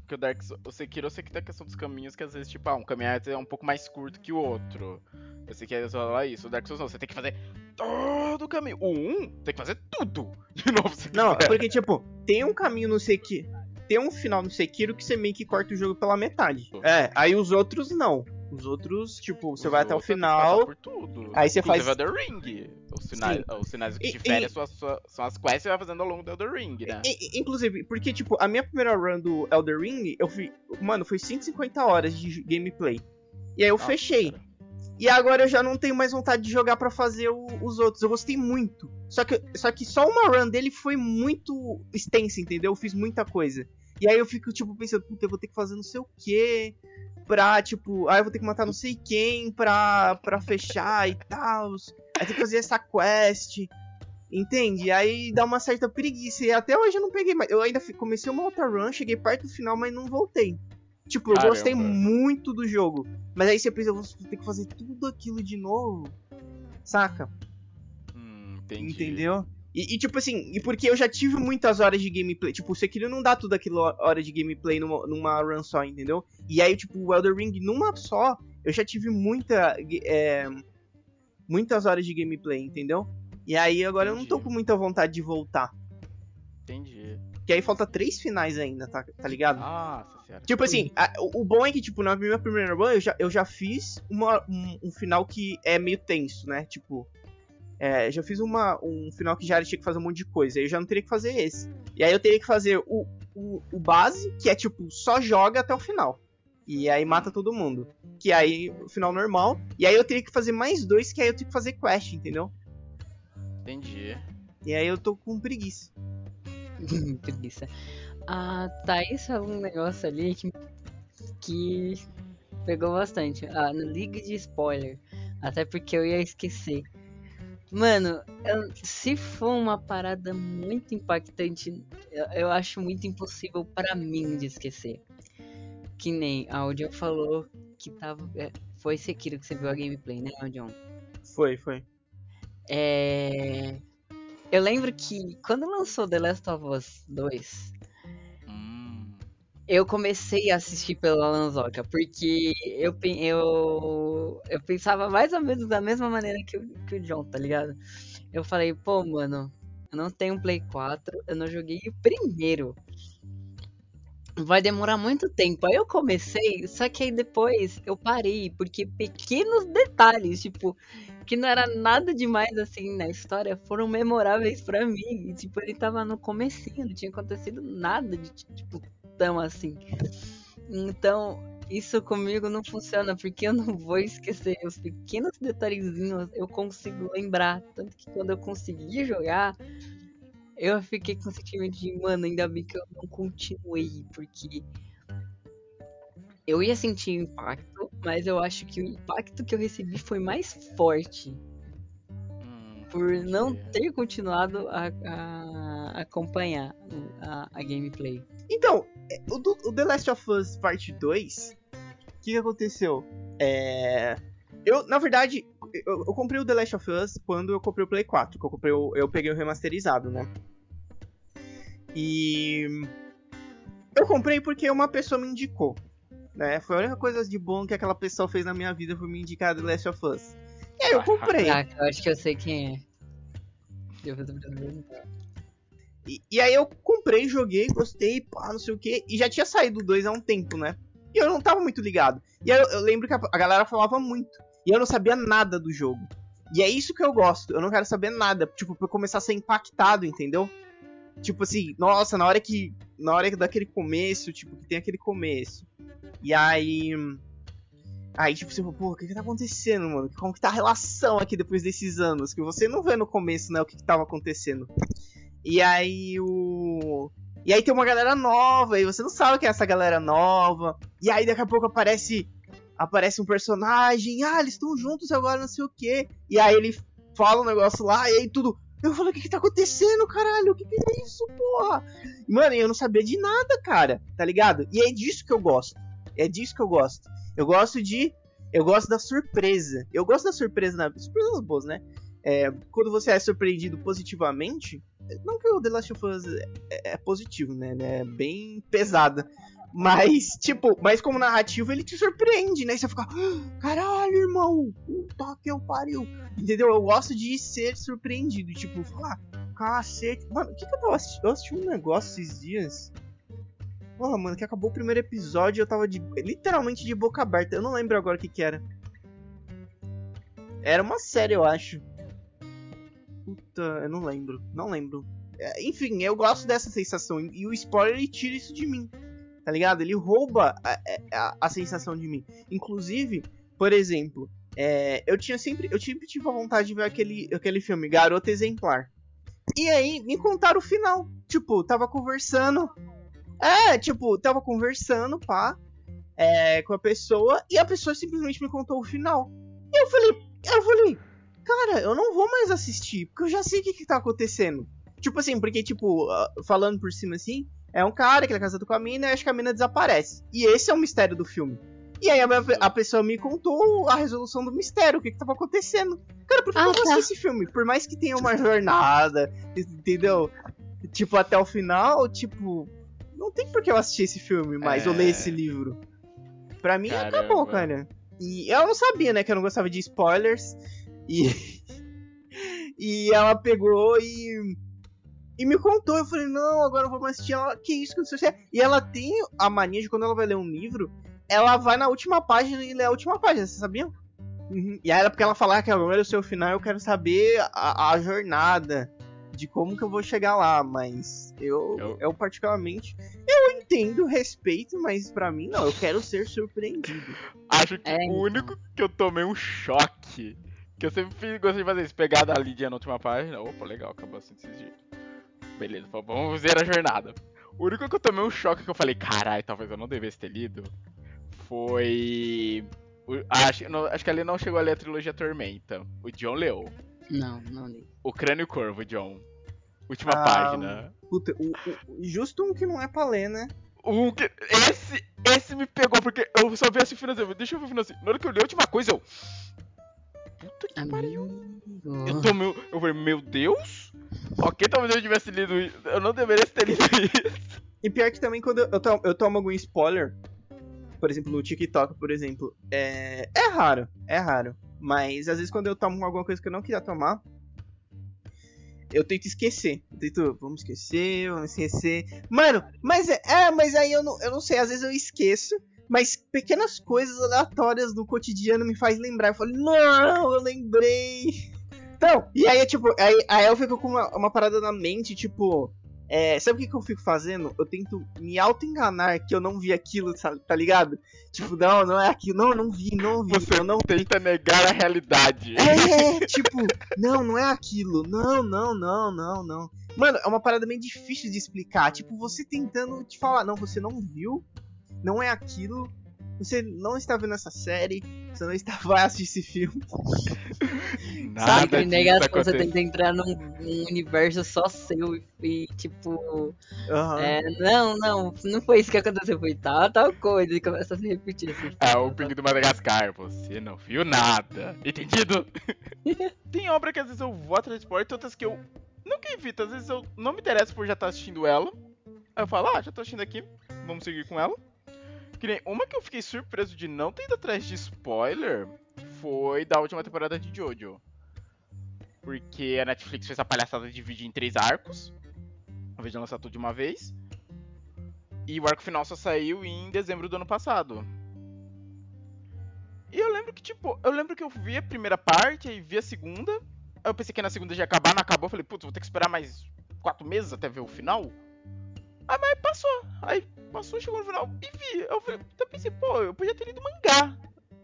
Porque o Dark Souls, o Sekiro, eu sei que tem a questão dos caminhos que às vezes, tipo, ah, um caminho é um pouco mais curto que o outro. Eu sei que é falar isso. O Dark Souls não, você tem que fazer todo o caminho. O 1 tem que fazer tudo de novo. Não, quiser. porque, tipo, tem um caminho no Sekiro. Tem um final no Sekiro que você meio que corta o jogo pela metade. É, aí os outros não. Os outros, tipo, você Os vai até o final. Por tudo. aí você Inclusive faz- Elder Ring. Os sinais, Sim. os sinais que E- diferem e- sua- são as quests que você vai fazendo ao longo do Elder Ring, né? I- i- Inclusive, porque, tipo, a minha primeira run do Elder Ring, eu fui. Mano, foi 150 horas de gameplay. E aí eu Nossa, fechei. cara. E agora eu já não tenho mais vontade de jogar pra fazer o- os outros. Eu gostei muito. Só que, só que só uma run dele foi muito extensa, entendeu? Eu fiz muita coisa. E aí eu fico, tipo, pensando, puta, eu vou ter que fazer não sei o quê. Pra, tipo, aí eu vou ter que matar não sei quem pra, pra fechar e tal. Aí tem que fazer essa quest. Entende? Aí dá uma certa preguiça. E até hoje eu não peguei mais. Eu ainda comecei uma outra run, cheguei perto do final, mas não voltei. Tipo, eu Caramba. gostei muito do jogo. Mas aí você pensa, eu vou ter que fazer tudo aquilo de novo. Saca? Hum, entendi. Entendeu? E, e, tipo assim, e porque eu já tive muitas horas de gameplay. Tipo, o Sekiro não dá tudo aquilo hora de gameplay numa, numa run só, entendeu? E aí, tipo, o Elder Ring numa só, eu já tive muita. é, muitas horas de gameplay, entendeu? E aí agora eu não tô Entendi. com muita vontade de voltar. Entendi. Porque aí falta três finais ainda, tá, tá ligado? Nossa senhora. Tipo assim, a- o, o bom é que, tipo, na minha primeira run eu já, eu já fiz uma, um, um final que é meio tenso, né? Tipo, é, já fiz uma, um final que já tinha que fazer um monte de coisa. Aí eu já não teria que fazer esse. E aí eu teria que fazer o, o, o base, que é tipo, só joga até o final. E aí mata todo mundo. Que aí, o final normal. E aí eu teria que fazer mais dois, que aí eu tenho que fazer quest, entendeu? Entendi. E aí eu tô com preguiça. Preguiça. A Thaís falou um negócio ali que, que pegou bastante. Ah, no liga de spoiler. Até porque eu ia esquecer. Mano, eu- se for uma parada muito impactante, eu, eu acho muito impossível pra mim de esquecer. Que nem a Audion falou que tava. é, foi Sekiro que você viu a gameplay, né, Audion? Foi, foi. É. Eu lembro que quando lançou The Last of Us 2, Hum. Eu comecei a assistir pela Lanzoca, porque eu, eu, eu pensava mais ou menos da mesma maneira que o, que o John, tá ligado? Eu falei, pô, mano, eu não tenho um Play 4, eu não joguei o primeiro. Vai demorar muito tempo. Aí eu comecei, só que aí depois eu parei, porque pequenos detalhes, tipo, que não era nada demais assim na história, foram memoráveis pra mim. E, tipo, ele tava no comecinho, não tinha acontecido nada de tipo tão assim. Então, isso comigo não funciona, porque eu não vou esquecer os pequenos detalhezinhos, eu consigo lembrar. Tanto que quando eu consegui jogar, eu fiquei com o sentimento de, mano, ainda bem que eu não continuei, porque eu ia sentir impacto, mas eu acho que o impacto que eu recebi foi mais forte Hum, por não ter continuado a, a acompanhar a, a gameplay. Então, é, o, o The Last of Us Part 2, o que, que aconteceu? É. Eu, na verdade, eu, eu comprei o The Last of Us quando eu comprei o Play 4, que eu comprei o, eu peguei o remasterizado, né? E eu comprei porque uma pessoa me indicou, né? Foi a única coisa de bom que aquela pessoa fez na minha vida foi me indicar The Last of Us. E aí eu comprei. Ah, eu acho que eu sei quem é. Eu. E, e aí eu comprei, joguei, gostei, pá, não sei o que. E já tinha saído o 2 há um tempo, né? E eu não tava muito ligado. E aí eu, eu lembro que a, a galera falava muito. E eu não sabia nada do jogo. E é isso que eu gosto. Eu não quero saber nada. Tipo, pra eu começar a ser impactado, entendeu? Tipo assim, nossa, na hora que. na hora daquele começo, tipo, que tem aquele começo. E aí. Aí, tipo, você fala, pô, o que que tá acontecendo, mano? Como que tá a relação aqui depois desses anos? Que você não vê no começo, né, o que que tava acontecendo. E aí o. E aí tem uma galera nova, e você não sabe quem é essa galera nova. E aí daqui a pouco aparece. Aparece um personagem, ah, eles estão juntos agora, não sei o quê. E aí ele fala um negócio lá, e aí tudo. Eu falo, o que que tá acontecendo, caralho? O que que é isso, porra? Mano, eu não sabia de nada, cara, tá ligado? E é disso que eu gosto. É disso que eu gosto. Eu gosto de. Eu gosto da surpresa. Eu gosto da surpresa, na... surpresas boas, né? É, quando você é surpreendido positivamente. Não que o The Last of Us é, é positivo, né? É bem pesada. Mas, tipo, mas como narrativo ele te surpreende, né? Você fica, "Ah, caralho, irmão, puta que eu pariu. Entendeu? Eu gosto de ser surpreendido. Tipo, falar, cacete. Mano, o que, que eu tava assistindo? Eu assisti um negócio esses dias. Porra, mano, que acabou o primeiro episódio eu tava de. literalmente de boca aberta. Eu não lembro agora o que, que era. Era uma série, eu acho. Puta, eu não lembro. Não lembro. É, enfim, eu gosto dessa sensação. E o spoiler ele tira isso de mim. Tá ligado? Ele rouba a, a, a sensação de mim. Inclusive, por exemplo, é, eu tinha sempre. Eu sempre tive a vontade de ver aquele, aquele filme, Garota Exemplar. E aí, me contaram o final. Tipo, tava conversando. É, tipo, tava conversando, pá. É, com a pessoa. E a pessoa simplesmente me contou o final. E eu falei, eu falei, cara, eu não vou mais assistir, porque eu já sei o que, que tá acontecendo. Tipo assim, porque, tipo, ah, falando por cima assim, é um cara que ele é casado com a mina e acho que a mina desaparece. E esse é o mistério do filme. E aí a, minha- a pessoa me contou a resolução do mistério, o que, que tava acontecendo. Cara, por que Ah, eu vou tá. assistir esse filme? Por mais que tenha uma jornada, entendeu? Tipo, até o final, tipo. Não tem por que eu assistir esse filme mais, ou ler É. esse livro. Pra mim, Caramba. acabou, cara. E eu não sabia, né, que eu não gostava de spoilers. E. e ela pegou e. E me contou, eu falei, não, agora eu vou mais assistir. Ela, que isso que não sei o que. E ela tem a mania de quando ela vai ler um livro, ela vai na última página e lê a última página, vocês sabiam? Uhum. E aí era porque ela falar que agora é o seu final, eu quero saber a, a jornada de como que eu vou chegar lá, mas eu, Eu- eu particularmente, eu entendo, respeito, mas pra mim não, eu quero ser surpreendido. Acho que É, o então. único que eu tomei um choque, que eu sempre gostei de fazer isso, pegar da Lídia na última página. Opa, legal, acabou assim desse jeito. Beleza, vamos ver a jornada. O único que eu tomei um choque que eu falei, carai, talvez eu não devesse ter lido, foi. o- acho, não- acho que ele não chegou a ler a trilogia Tormenta. O John leu. Não, não li. O Crânio Corvo, John. Última Ah, página. Puta, o, o- justo um que não é pra ler, né? Um que- esse, esse me pegou, porque eu só vi assim o finalzinho. Deixa eu ver o finalzinho. Na hora que eu li a última coisa, eu. Puta que pariu. Eu tô meu. Eu falei, meu Deus? Ok, talvez eu tivesse lido isso. Eu não deveria ter lido isso. E pior que também quando eu tomo, eu tomo algum spoiler, por exemplo, no TikTok, por exemplo, é, é raro, é raro. Mas às vezes quando eu tomo alguma coisa que eu não queria tomar, eu tento esquecer. Eu tento, vamos esquecer, vamos esquecer. Mano, mas é, é, mas aí eu não, eu não sei, às vezes eu esqueço. Mas pequenas coisas aleatórias do cotidiano me faz lembrar. Eu falo, não, eu lembrei. Então, e aí, tipo, aí, aí eu fico com uma, uma parada na mente, tipo, é, sabe o que, que eu fico fazendo? Eu tento me auto-enganar que eu não vi aquilo, sabe, tá ligado? Tipo, não, não é aquilo, não, eu não vi, não vi, Você eu não tenta negar a realidade. é, tipo, não, não é aquilo. Não, não, não, não, não. Mano, é uma parada meio difícil de explicar. Tipo, você tentando te falar, não, você não viu, não é aquilo, você não está vendo essa série, você não está, vai assistir esse filme. Nada disso negação, você aconteceu. tenta entrar num, num universo só seu e, e, tipo. Aham. É, não, não, não foi isso que aconteceu, foi tal, tal coisa. E começa a se repetir assim. É o pingo do Madagascar. Você não viu nada. Entendido? Tem obra que às vezes eu vou atrás de spoiler, outras que eu nunca evito. Às vezes eu não me interesso por já estar assistindo ela. Aí eu falo, ah, já tô assistindo aqui, vamos seguir com ela. Que nem uma que eu fiquei surpreso de não ter ido atrás de spoiler foi da última temporada de Jojo. Porque a Netflix fez a palhaçada de dividir em três arcos. Ao invés de lançar tudo de uma vez. E o arco final só saiu em dezembro do ano passado. E eu lembro que, tipo, eu lembro que eu vi a primeira parte, aí vi a segunda. Aí eu pensei que na segunda já ia acabar, não acabou. Eu falei, putz, vou ter que esperar mais quatro meses até ver o final. Aí, mas passou. Aí passou, chegou no final e vi. Eu, falei, eu pensei, pô, eu podia ter lido mangá.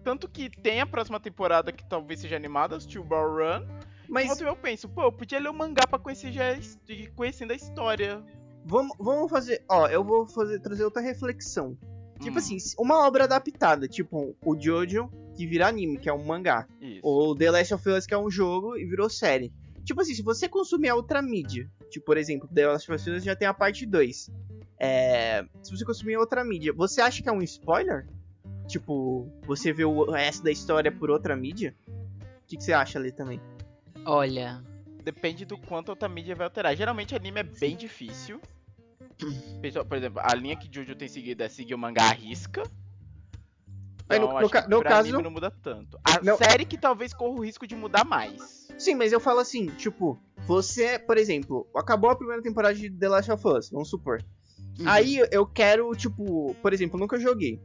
Tanto que tem a próxima temporada que talvez seja animada, Steel Ball Run. Mas eu penso, pô, eu podia ler o mangá pra conhecer já conhecendo a história. vamos, vamos fazer. Ó, eu vou fazer, trazer outra reflexão. Tipo Hum, assim, uma obra adaptada, tipo o Jojo, que vira anime, que é um mangá. Isso. Ou The Last of Us, que é um jogo, e virou série. Tipo assim, se você consumir a outra mídia, tipo, por exemplo, The Last of Us já tem a parte 2. É, se você consumir outra mídia, você acha que é um spoiler? Tipo, você vê o resto da história por outra mídia? O que, que você acha ali também? Olha, Depende do quanto a outra mídia vai alterar. Geralmente anime é bem difícil. Pessoal, Por exemplo, a linha que Jojo tem seguido é seguir o mangá à risca. No- Então, no ca- no pra caso- anime não muda tanto. A Não. série que talvez corra o risco de mudar mais. Sim, mas eu falo assim, tipo, você, por exemplo, acabou a primeira temporada de The Last of Us, vamos supor. uhum. Aí eu quero, tipo, por exemplo, nunca joguei.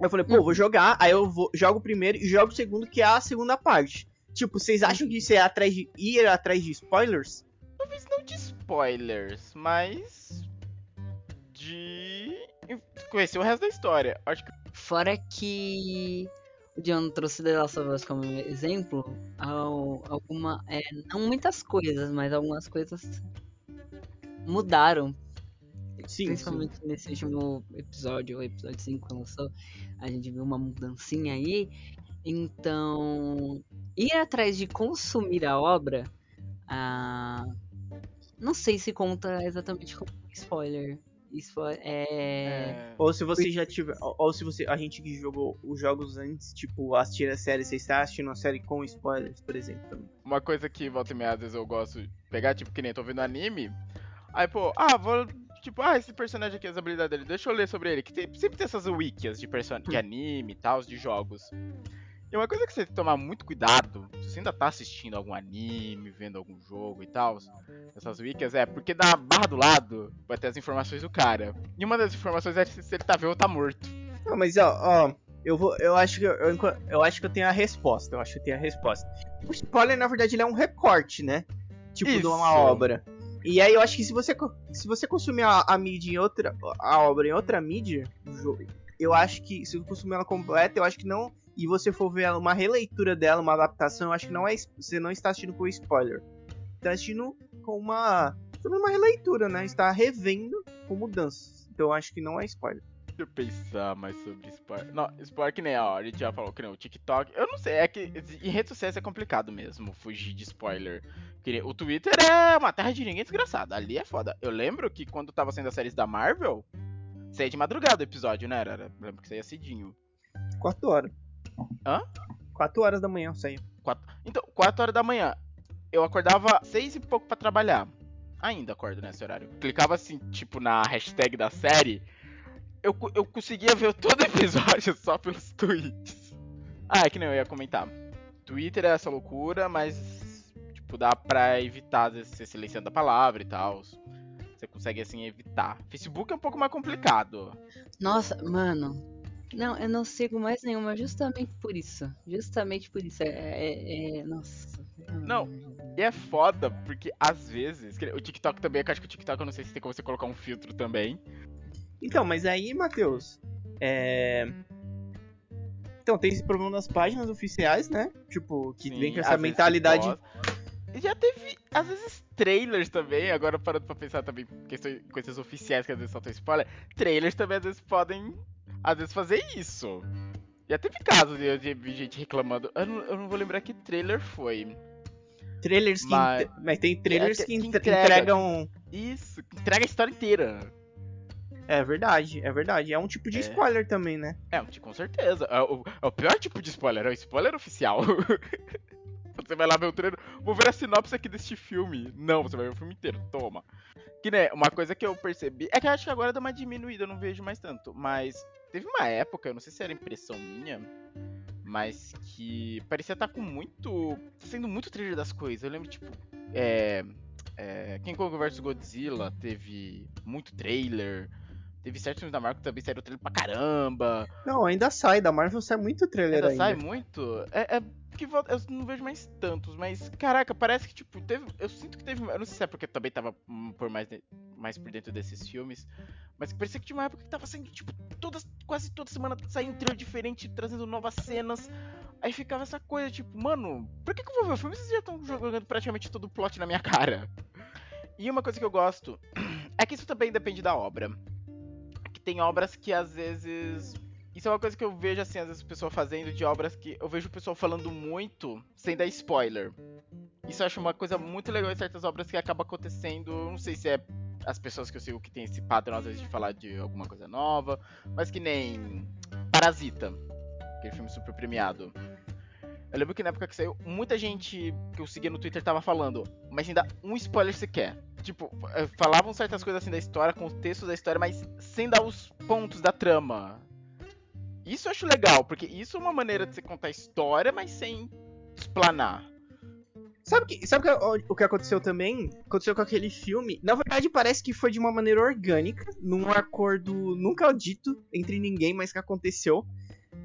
Eu falei, pô, vou jogar, aí eu vou, jogo o primeiro e jogo o segundo, que é a segunda parte. Tipo, vocês acham que isso é atrás de, ir atrás de spoilers? Talvez não de spoilers, mas. De. conhecer o resto da história. Acho que. Fora que John trouxe The Last of Us como exemplo, ao- alguma, é, não muitas coisas, mas algumas coisas mudaram. Sim, Principalmente nesse último episódio, o episódio 5 que lançou, a gente viu uma mudancinha aí. Então, ir atrás de consumir a obra, ah, não sei se conta exatamente como spoiler. Spo é... É... Ou se você já tiver. Ou, ou se você. A gente que jogou os jogos antes, tipo, assistir a série, você está assistindo a série com spoilers, por exemplo. também. Uma coisa que volta e meia, às vezes eu gosto de pegar, tipo, que nem tô vendo anime. Aí, pô, ah, vou. Tipo, ah, esse personagem aqui, as habilidades dele, deixa eu ler sobre ele. Que tem- sempre tem essas wikias de, person... de anime e tal, de jogos. E uma coisa que você tem que tomar muito cuidado, se você ainda tá assistindo algum anime, vendo algum jogo e tal, essas wikias, é porque na barra do lado vai ter as informações do cara. E uma das informações é se ele tá vivo ou tá morto. Não, mas ó, ó, eu vou. Eu acho que eu, eu, eu acho que eu tenho a resposta. Eu acho que eu tenho a resposta. O spoiler, na verdade, ele é um recorte, né? Tipo, de Isso. uma obra. E aí eu acho que se você, se você consumir a, a mídia em outra. a obra em outra mídia, eu acho que. Se você consumir ela completa, eu acho que não. E você for ver uma releitura dela, uma adaptação, eu acho que não é. Você não está assistindo com spoiler. Está assistindo com uma. Sobre uma releitura, né? Está revendo com mudanças. Então eu acho que não é spoiler. Deixa eu pensar mais sobre spoiler. Não, spoiler que nem, ó, a gente já falou que nem o TikTok. Eu não sei, é que em redes sociais é complicado mesmo fugir de spoiler. O Twitter é uma terra de ninguém desgraçada. Ali é foda. Eu lembro que quando tava saindo as séries da Marvel, saía de madrugada o episódio, né? Era, lembro que saía cedinho. 4 horas. Hã? 4 horas da manhã saiu. Quatro... Então, 4 horas da manhã. Eu acordava seis e pouco pra trabalhar. Ainda acordo nesse horário. Clicava assim, tipo, na hashtag da série. Eu, eu conseguia ver todo o episódio só pelos tweets. Ah, é que nem eu ia comentar. Twitter é essa loucura, mas, tipo, dá pra evitar ser silenciando a palavra e tal. Você consegue, assim, evitar. Facebook é um pouco mais complicado. Nossa, mano. Não, eu não sigo mais nenhuma justamente por isso. Justamente por isso. É. é- é- nossa. Não. E é foda, porque às vezes. que O TikTok também, que eu acho que o TikTok eu não sei se tem como você colocar um filtro também. Então, mas aí, Matheus, é... Então, tem esse problema das páginas oficiais, né? Tipo, que Sim, vem com às essa vezes mentalidade... E já teve, às vezes, trailers também, agora parando pra pensar também, questões, coisas oficiais que às vezes soltam spoiler, trailers também às vezes podem, às vezes, fazer isso. Já teve casos de, de, gente reclamando, eu não, eu não vou lembrar que trailer foi. Trailers que... Mas- entre- Mas tem trailers É, que, que entre- entrega. entregam... Isso, que entrega a história inteira. É verdade, é verdade. É um tipo de É. spoiler também, né? É, com certeza. É o, é o pior tipo de spoiler, é o spoiler oficial. você vai lá ver o trailer, vou ver a sinopse aqui deste filme. Não, você vai ver o filme inteiro, toma. Que né, uma coisa que eu percebi, é que eu acho que agora deu uma diminuída, eu não vejo mais tanto, mas teve uma época, eu não sei se era impressão minha, mas que parecia estar com muito, sendo muito trailer das coisas. Eu lembro, tipo, é, é, King Kong vs Godzilla teve muito trailer, teve certos filmes da Marvel que também saíram trailer pra caramba. Não, ainda sai. Da Marvel sai muito trailer Ainda ainda. sai muito? É, é que eu não vejo mais tantos, mas caraca, parece que tipo, teve. Eu sinto que teve. Eu não sei se é porque também tava hum, por mais. mais por dentro desses filmes. Mas parecia que tinha uma época que tava saindo, tipo, todas, quase toda semana saindo um trailer diferente, trazendo novas cenas. Aí ficava essa coisa, tipo, mano, por que, que eu vou ver o filme vocês já estão jogando praticamente todo o plot na minha cara? E uma coisa que eu gosto é que isso também depende da obra. Que tem obras que às vezes. Isso é uma coisa que eu vejo, assim, às vezes o pessoal fazendo de obras que eu vejo o pessoal falando muito sem dar spoiler. Isso eu acho uma coisa muito legal em certas obras que acaba acontecendo. Não sei se é as pessoas que eu sigo que tem esse padrão, às vezes, de falar de alguma coisa nova, mas que nem Parasita, aquele filme super premiado. Eu lembro que na época que saiu, muita gente que eu seguia no Twitter tava falando, mas ainda um spoiler sequer. Tipo, eh, falavam certas coisas assim da história, contextos da história, mas sem dar os pontos da trama. Isso eu acho legal, porque isso é uma maneira de você contar a história, mas sem explanar. Sabe, que, sabe que, o, o que aconteceu também? Aconteceu com aquele filme. Na verdade, parece que foi de uma maneira orgânica, num acordo nunca dito entre ninguém, mas que aconteceu.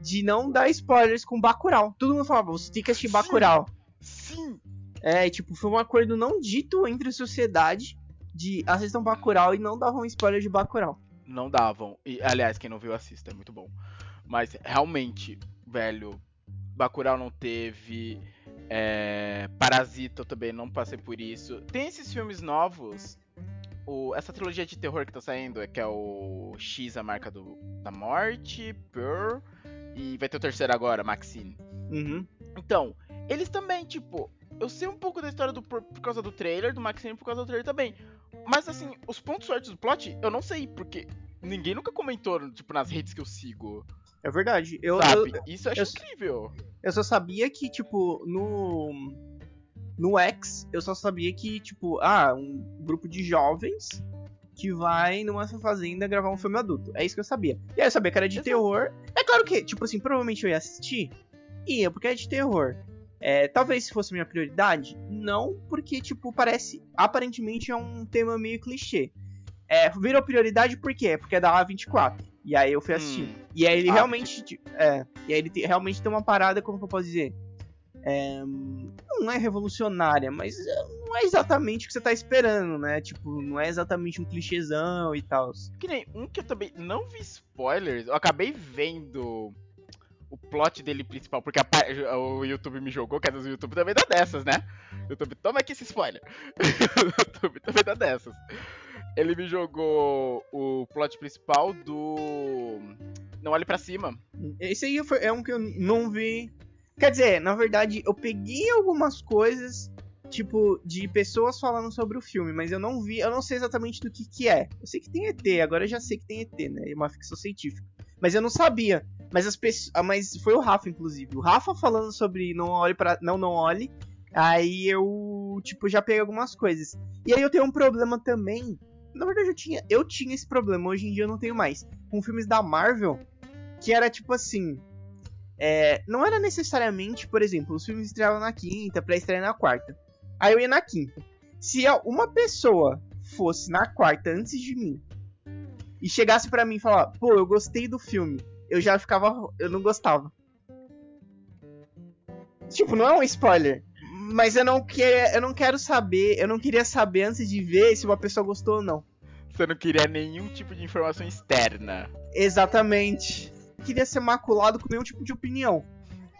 De não dar spoilers com Bacurau. Todo mundo falava, você tem que assistir Bacurau. Sim! É, tipo, foi um acordo não dito entre a sociedade de assistam Bacurau e não davam spoiler de Bacurau. Não davam. E, aliás, quem não viu, assista, é muito bom. Mas, realmente, velho, Bacurau não teve... É, Parasita eu também não passei por isso. Tem esses filmes novos. O, essa trilogia de terror que tá saindo, é que é o X, a marca do, da morte, Pearl, e vai ter o terceiro agora, Maxine. Uhum. Então, eles também, tipo, eu sei um pouco da história do por, por causa do trailer, do Maxine por causa do trailer também. Mas assim, os pontos fortes do plot, eu não sei, porque ninguém nunca comentou, tipo, nas redes que eu sigo. É verdade. Eu, sabe? eu, Isso eu acho eu- incrível. eu só sabia que, tipo, no. No X, eu só sabia que, tipo, ah, um grupo de jovens que vai numa fazenda gravar um filme adulto. É isso que eu sabia. E aí eu sabia que era de Exato. terror. É claro que, tipo assim, provavelmente eu ia assistir. Ia, porque é de terror. É, talvez se fosse minha prioridade, não, porque, tipo, parece. Aparentemente é um tema meio clichê. É, virou prioridade por quê? Porque é da A24. E aí eu fui assistir. Hum. E aí ele Ah, realmente. É. E aí ele te- realmente tem uma parada, como que eu posso dizer? É, não é revolucionária, mas é, não é exatamente o que você tá esperando, né? Tipo, não é exatamente um clichêzão e tal. Que nem um que eu também não vi spoilers, eu acabei vendo o plot dele principal, porque a o YouTube me jogou, que é do YouTube também dá dessas, né? YouTube, toma aqui esse spoiler. o YouTube também dá dessas. Ele me jogou o plot principal do Não Olhe Pra Cima. Esse aí foi- é um que eu não vi. Quer dizer, na verdade, eu peguei algumas coisas, tipo, de pessoas falando sobre o filme, mas eu não vi, eu não sei exatamente do que que é. Eu sei que tem ET, agora eu já sei que tem ET, né? É uma ficção científica. Mas eu não sabia. Mas as pessoas, ah, mas foi o Rafa inclusive. O Rafa falando sobre não olhe para não não olhe. Aí eu, tipo, já peguei algumas coisas. E aí eu tenho um problema também. Na verdade eu tinha, eu tinha esse problema, hoje em dia eu não tenho mais. Com filmes da Marvel, que era tipo assim, é, não era necessariamente, por exemplo, os filmes estreavam na quinta, pra estrear na quarta. Aí eu ia na quinta. Se uma pessoa fosse na quarta antes de mim e chegasse pra mim e falar, pô, eu gostei do filme, eu já ficava, eu não gostava. Tipo, não é um spoiler, mas eu não quero, eu não quero saber, eu não queria saber antes de ver se uma pessoa gostou ou não. Você não queria nenhum tipo de informação externa. Exatamente. Queria ser maculado com nenhum tipo de opinião.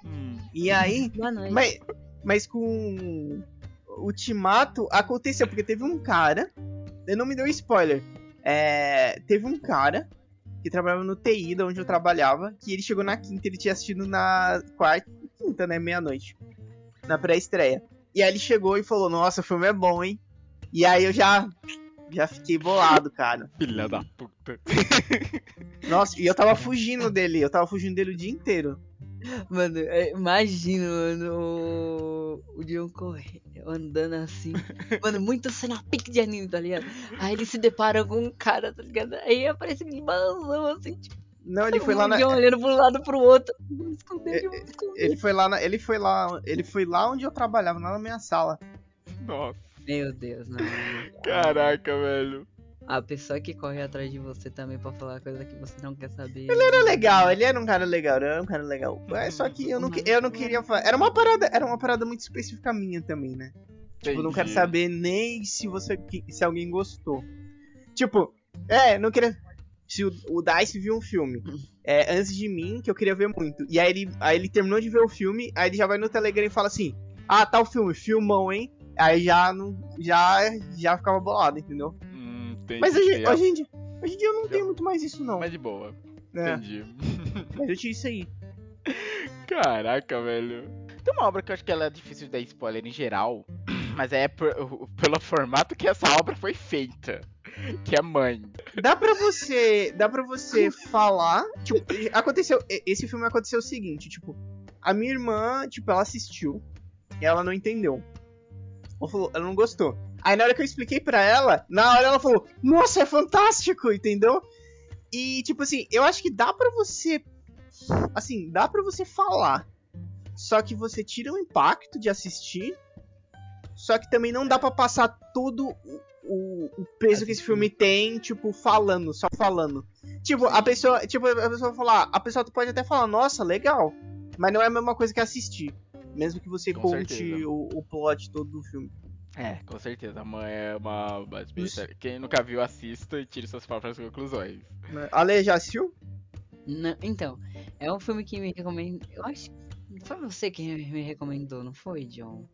Hum. E aí, Boa noite. Mas, mas com o Ultimato aconteceu, porque teve um cara. Ele não me deu spoiler. É, teve um cara que trabalhava no TI, da onde eu trabalhava, que ele chegou na quinta, ele tinha assistido na quarta, quinta, né? Meia-noite. Na pré-estreia. E aí ele chegou e falou, nossa, o filme é bom, hein? E aí eu já. Já fiquei bolado, cara. Filha da puta. Nossa, e eu tava fugindo dele, eu tava fugindo dele o dia inteiro. Mano, é, imagina, mano, o, o John corre, andando assim. Mano, muita cena pique de anime, tá ligado? Aí ele se depara com um cara, tá ligado? Aí aparece uma invasão, assim, tipo, Não, ele foi lá o na. John olhando pro lado pro outro. Vamos esconder. Ele foi lá, na- ele foi lá, ele foi lá onde eu trabalhava, lá na minha sala. Nossa, Meu Deus, não. caraca, velho. A pessoa que corre atrás de você também pra falar coisa que você não quer saber. Era legal, ele era um cara legal, era um cara legal. Mas só que eu não, eu não queria falar. Era uma parada, era uma parada muito específica minha também, né? Tipo, eu não quero saber nem se você se alguém gostou. Tipo, é, não queria. Se o, o Dice viu um filme é, antes de mim, que eu queria ver muito. E aí ele, aí ele terminou de ver o filme, aí ele já vai no Telegram e fala assim: Ah, tá o filme, filmão, hein? Aí já não. Já, já ficava bolado, entendeu? Entendi. Mas hoje, hoje, em dia, hoje em dia eu não tenho muito mais isso, não. Mas de boa. É, Entendi. mas eu tinha isso aí. Caraca, velho. Tem uma obra que eu acho que ela é difícil de dar spoiler em geral, mas é por- pelo formato que essa obra foi feita. Que é Mãe. Dá pra você. Dá pra você falar. Tipo, aconteceu. Esse filme aconteceu o seguinte, tipo, a minha irmã, tipo, ela assistiu e ela não entendeu. Ela falou, ela não gostou. Aí na hora que eu expliquei pra ela, na hora ela falou, nossa, é fantástico, entendeu? E, tipo assim, eu acho que dá pra você. Assim, dá pra você falar. Só que você tira o impacto de assistir. Só que também não dá pra passar todo o, o, peso que esse filme tem, tipo, falando, só falando. Tipo, a pessoa. Tipo, a pessoa falar. A pessoa pode até falar, nossa, legal. Mas não é a mesma coisa que assistir. Mesmo que você Com conte o, o plot todo do filme. É, com certeza. A Mãe é uma. uma experiência- Quem nunca viu, assista e tire suas próprias conclusões. né? Ale, já assistiu? Não, então, é um filme que me recomendo. Eu acho que foi você que me recomendou, não foi, John?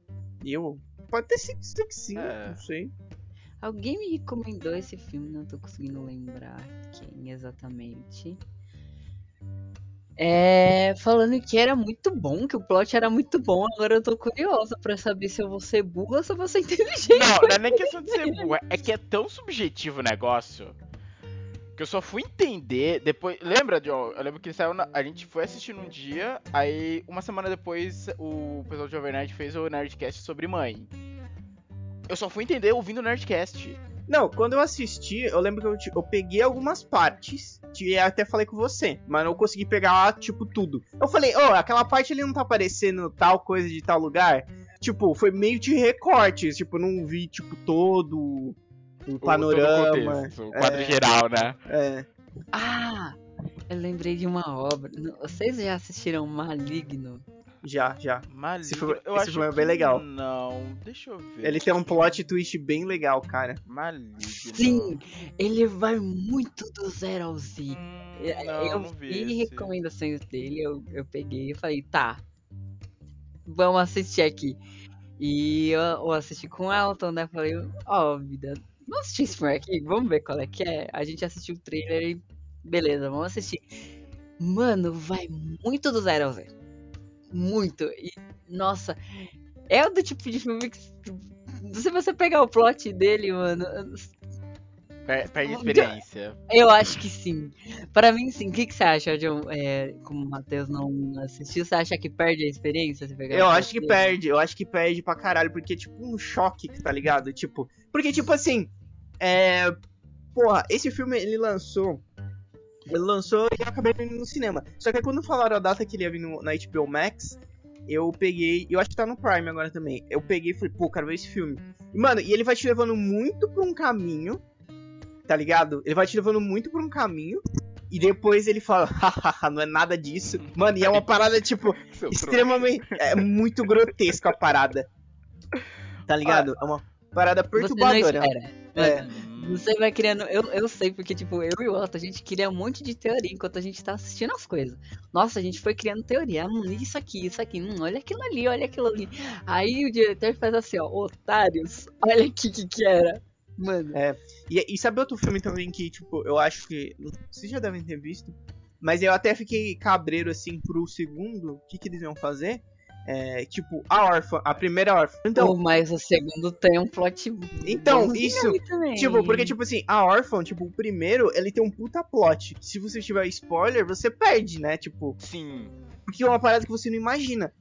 Eu? Pode ter sido sido que sim, É. não sei. Alguém me recomendou esse filme, não tô conseguindo lembrar quem exatamente. É, falando que era muito bom, que o plot era muito bom, agora eu tô curiosa pra saber se eu vou ser burra ou se eu vou ser inteligente. Não, não é nem questão de ser burra, é que é tão subjetivo o negócio que eu só fui entender depois. Lembra, John? Eu lembro que saiu na- a gente foi assistir num dia, aí uma semana depois o pessoal Jovem Nerd fez o Nerdcast sobre mãe. Eu só fui entender ouvindo o Nerdcast. Não, quando eu assisti, eu lembro que eu, ti- eu peguei algumas partes, e até falei com você, mas não consegui pegar, tipo, tudo. Eu falei, ô, aquela parte ali não tá aparecendo tal coisa de tal lugar? Tipo, foi meio de recortes, tipo, não vi, tipo, todo o todo o panorama. contexto, o quadro é. geral, né? É. Ah, eu lembrei de uma obra. Vocês já assistiram Maligno? Já, já. Maligno, Esse filme- eu esse acho filme é bem legal. Não, deixa eu ver. Ele tem um plot twist bem legal, cara. Maligno. Sim, ele vai muito do zero ao Z. Hum, É, não, eu não vi recomendações dele, eu, eu peguei e falei, tá, vamos assistir aqui. E eu, eu assisti com o Elton, né? Falei, ó, vida, vamos assistir esse filme aqui, vamos ver qual é que é. A gente assistiu o trailer e beleza, vamos assistir. Mano, vai muito do zero ao zero. Muito. E, nossa, é o do tipo de filme que. Se você pegar o plot dele, mano, Per- Perde experiência. eu acho que sim. Pra mim, sim. O que, que você acha, John? É, como o Matheus não assistiu, você acha que perde a experiência Eu acho que dele? perde, eu acho que perde pra caralho, porque é tipo um choque, tá ligado? Tipo, porque tipo assim, é, porra, esse filme ele lançou, lançou e eu acabei vendo no cinema. Só que quando falaram a data que ele ia vir no- na HBO Max, eu peguei, eu acho que tá no Prime agora também. Eu peguei e falei, pô, quero ver esse filme. E, mano, e ele vai te levando muito pra um caminho, tá ligado? Ele vai te levando muito pra um caminho. E depois ele fala, hahaha, não é nada disso. Mano, e é uma parada, tipo, extremamente. É muito grotesco a parada. Tá ligado? É uma parada Você não perturbadora. espera. É. Você vai criando. Eu, eu sei, porque, tipo, eu e o Otto, a gente cria um monte de teoria enquanto a gente tá assistindo as coisas. Nossa, a gente foi criando teoria. Hum, isso aqui, isso aqui. Hum, olha aquilo ali, olha aquilo ali. Aí o diretor faz assim, ó, otários, olha aqui o que, que era. Mano, E, e sabe outro filme também que, tipo, eu acho que. Vocês já devem ter visto. Mas eu até fiquei cabreiro, assim, pro segundo. O que, que eles iam fazer? É, tipo, a órfã, a primeira órfã. Então, Pô, mas o segundo tem um plot. Então, isso. Tipo, porque, tipo assim, a órfã, tipo, o primeiro, ele tem um puta plot. Se você tiver spoiler, você perde, né? Tipo, Sim. porque é uma parada que você não imagina.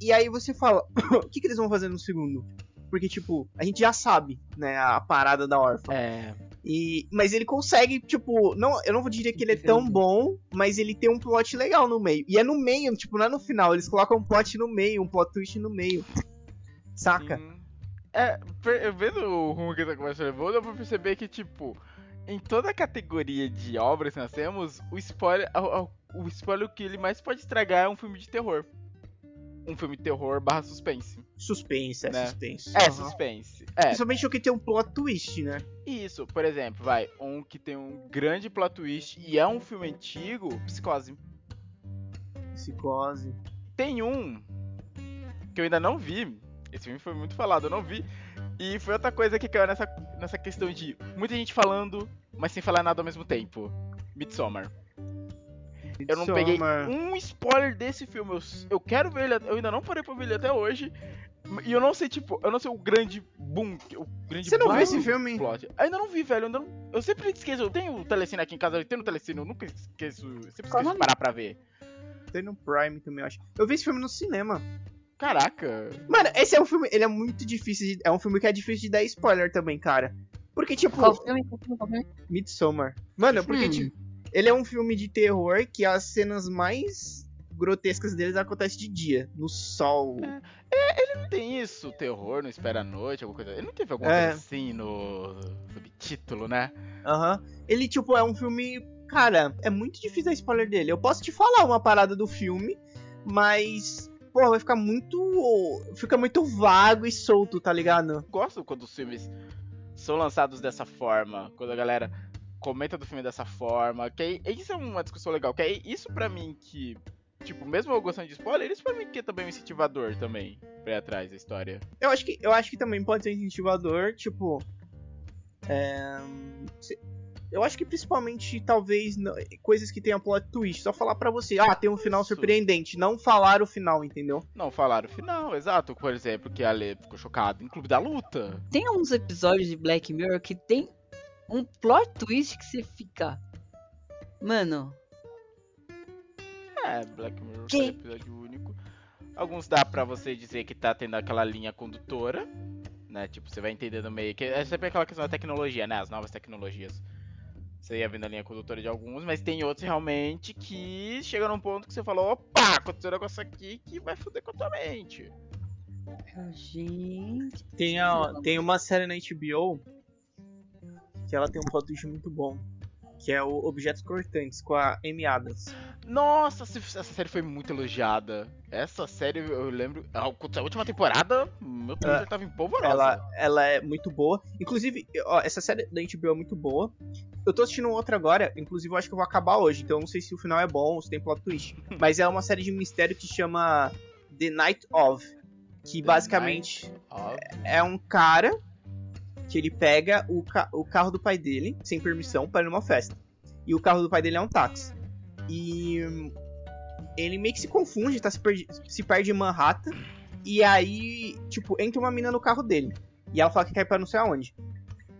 E aí você fala, o que, que eles vão fazer no segundo? Porque, tipo, a gente já sabe, né, a parada da órfã. É. E, mas ele consegue, tipo, não, eu não vou dizer que ele é tão bom, mas ele tem um plot legal no meio. E é no meio, tipo, não é no final, eles colocam um plot no meio, um plot twist no meio. Saca? Sim. É, vendo o rumo que essa conversa levou, dá pra perceber que, tipo, em toda a categoria de obras que nós temos, o spoiler, o, o- o spoiler que ele mais pode estragar é um filme de terror. Um filme de terror barra suspense. Suspense, é Né? suspense. É, Aham. suspense. É, Principalmente o que tem um plot twist, né? isso. Por exemplo, vai, um que tem um grande plot twist e é um filme antigo, Psicose. Psicose. Tem um que eu ainda não vi. Esse filme foi muito falado, eu não vi. E foi outra coisa que caiu nessa, nessa questão de muita gente falando, mas sem falar nada ao mesmo tempo. Midsommar. Eu não peguei um spoiler desse filme. Eu, eu quero ver ele, eu ainda não parei pra ver ele até hoje. E eu não sei, tipo, eu não sei o grande boom. O grande Você não viu esse filme? Plot. Ainda não vi, velho. Eu, não- eu sempre esqueço. Eu tenho o Telecine aqui em casa, eu tenho o Telecine, eu nunca esqueço. eu Sempre esqueço de parar pra ver. Tem no Prime também, eu acho. Eu vi esse filme no cinema. Caraca. Mano, esse é um filme, ele é muito difícil de, É um filme que é difícil de dar spoiler também, cara. Porque, tipo, filme? Qual filme? Midsommar. Mano, porque, Hum. tipo, ele é um filme de terror que as cenas mais grotescas deles acontecem de dia, no sol. Não tem isso, terror, não espera a noite, alguma coisa. Ele não teve alguma É. coisa assim no subtítulo, né? Aham. Ele, tipo, é um filme. Cara, é muito difícil dar spoiler dele. Eu posso te falar uma parada do filme, mas. Pô, vai ficar muito. Fica muito vago e solto, tá ligado? Gosto quando os filmes são lançados dessa forma, quando a galera comenta do filme dessa forma, que aí, isso é uma discussão legal, que é isso pra mim que, tipo, mesmo eu gostando de spoiler, isso pra mim que é também um incentivador também, pra ir atrás da história. Eu acho que, eu acho que também pode ser incentivador, tipo. É, se- eu acho que principalmente, talvez, coisas que tenham plot twist. Só falar pra você, ah, tem um final Isso. surpreendente. Não falar o final, entendeu? Não falaram o final, exato, por exemplo, que a Ale ficou chocada em Clube da Luta. Tem uns episódios de Black Mirror que tem um plot twist que você fica. Mano, É, Black Mirror Que? foi episódio único. Alguns dá pra você dizer que tá tendo aquela linha condutora, né? Tipo, você vai entendendo meio que. É sempre aquela questão da tecnologia, né? As novas tecnologias. Você ia vendo a linha condutora de alguns, mas tem outros realmente que chega num ponto que você falou, opa, aconteceu um negócio aqui que vai foder com a tua mente. gente. Tem, a, tem uma série na HBO que ela tem um plot twist muito bom. Que é o Objetos Cortantes, com a Amy Adams. Nossa, essa série foi muito elogiada. Essa série, eu lembro. A última temporada, meu Twitter É. tava em polvorosa. Ela, ela é muito boa. Inclusive, ó, essa série da HBO é muito boa. Eu tô assistindo outra agora, inclusive eu acho que eu vou acabar hoje, então eu não sei se o final é bom ou se tem plot twist. Mas é uma série de mistério que chama The Night of. Que The basicamente Ó, é um cara que ele pega o, ca- o carro do pai dele, sem permissão, para ir numa festa. E o carro do pai dele é um táxi. E hum, ele meio que se confunde, tá se, perdi- se perde em Manhattan. E aí, tipo, entra uma mina no carro dele. E ela fala que quer ir pra não sei aonde.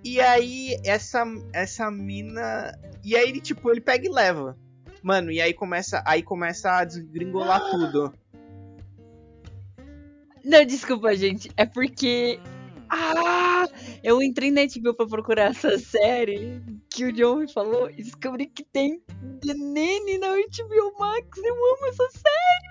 E aí, essa, essa mina. E aí ele, tipo, ele pega e leva. Mano, e aí começa, aí começa a desgringolar tudo. Não, desculpa, gente. É porque. Ah! Eu entrei na HBO pra procurar essa série que o John me falou e descobri que tem The Nene na HBO Max. Eu amo essa série.